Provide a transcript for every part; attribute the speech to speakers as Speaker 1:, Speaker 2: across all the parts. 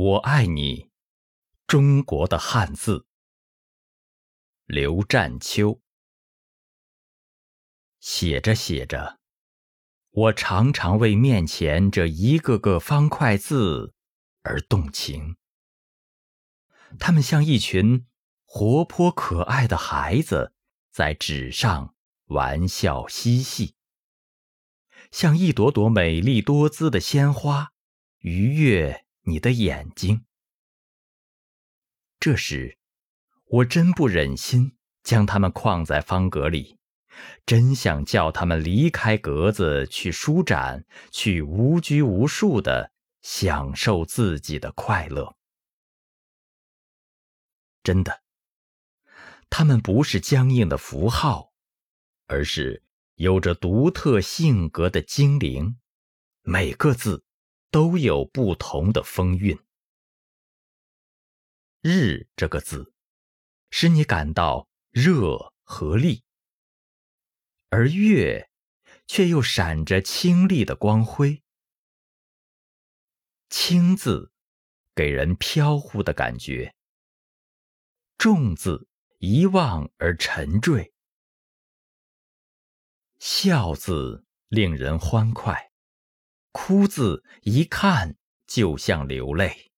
Speaker 1: 我爱你，中国的汉字。刘占秋写着写着，我常常为面前这一个个方块字而动情。他们像一群活泼可爱的孩子，在纸上玩笑嬉戏，像一朵朵美丽多姿的鲜花，愉悦。你的眼睛。这时，我真不忍心将他们框在方格里，真想叫他们离开格子，去舒展，去无拘无束的享受自己的快乐。真的，他们不是僵硬的符号，而是有着独特性格的精灵，每个字。都有不同的风韵。日这个字，使你感到热和力；而月，却又闪着清丽的光辉。清字，给人飘忽的感觉；重字，遗忘而沉坠；笑字，令人欢快。哭字一看就像流泪，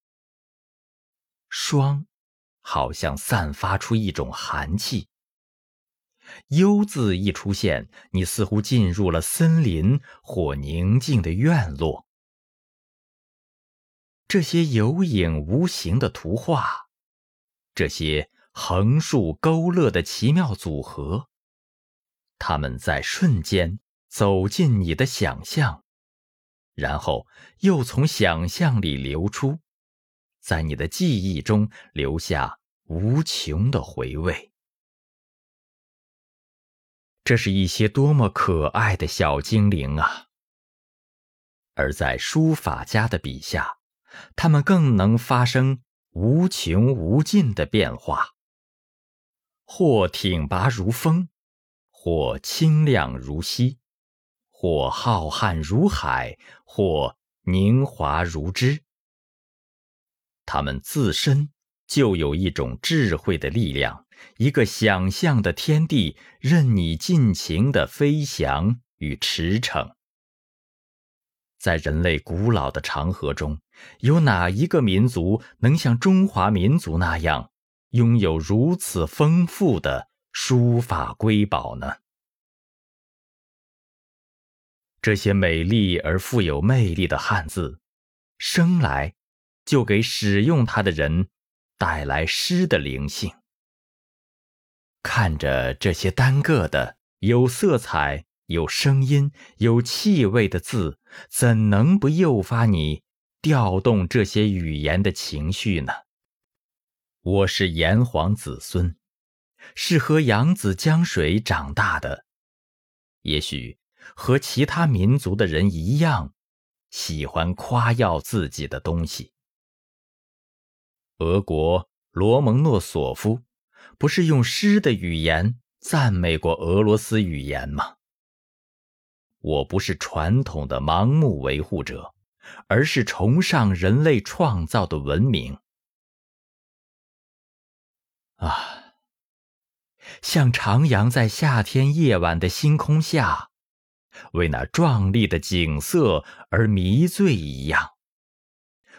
Speaker 1: 霜好像散发出一种寒气。幽字一出现，你似乎进入了森林或宁静的院落。这些有影无形的图画，这些横竖勾勒的奇妙组合，它们在瞬间走进你的想象。然后又从想象里流出，在你的记忆中留下无穷的回味。这是一些多么可爱的小精灵啊！而在书法家的笔下，他们更能发生无穷无尽的变化，或挺拔如风，或清亮如溪。或浩瀚如海，或凝华如织。他们自身就有一种智慧的力量，一个想象的天地，任你尽情的飞翔与驰骋。在人类古老的长河中，有哪一个民族能像中华民族那样，拥有如此丰富的书法瑰宝呢？这些美丽而富有魅力的汉字，生来就给使用它的人带来诗的灵性。看着这些单个的有色彩、有声音、有气味的字，怎能不诱发你调动这些语言的情绪呢？我是炎黄子孙，是喝扬子江水长大的，也许。和其他民族的人一样，喜欢夸耀自己的东西。俄国罗蒙诺索夫不是用诗的语言赞美过俄罗斯语言吗？我不是传统的盲目维护者，而是崇尚人类创造的文明。啊，像徜徉在夏天夜晚的星空下。为那壮丽的景色而迷醉一样，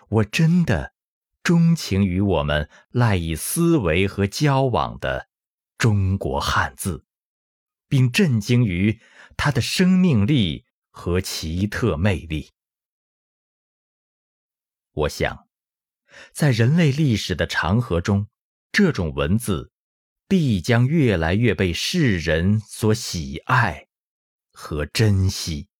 Speaker 1: 我真的钟情于我们赖以思维和交往的中国汉字，并震惊于它的生命力和奇特魅力。我想，在人类历史的长河中，这种文字必将越来越被世人所喜爱。和珍惜。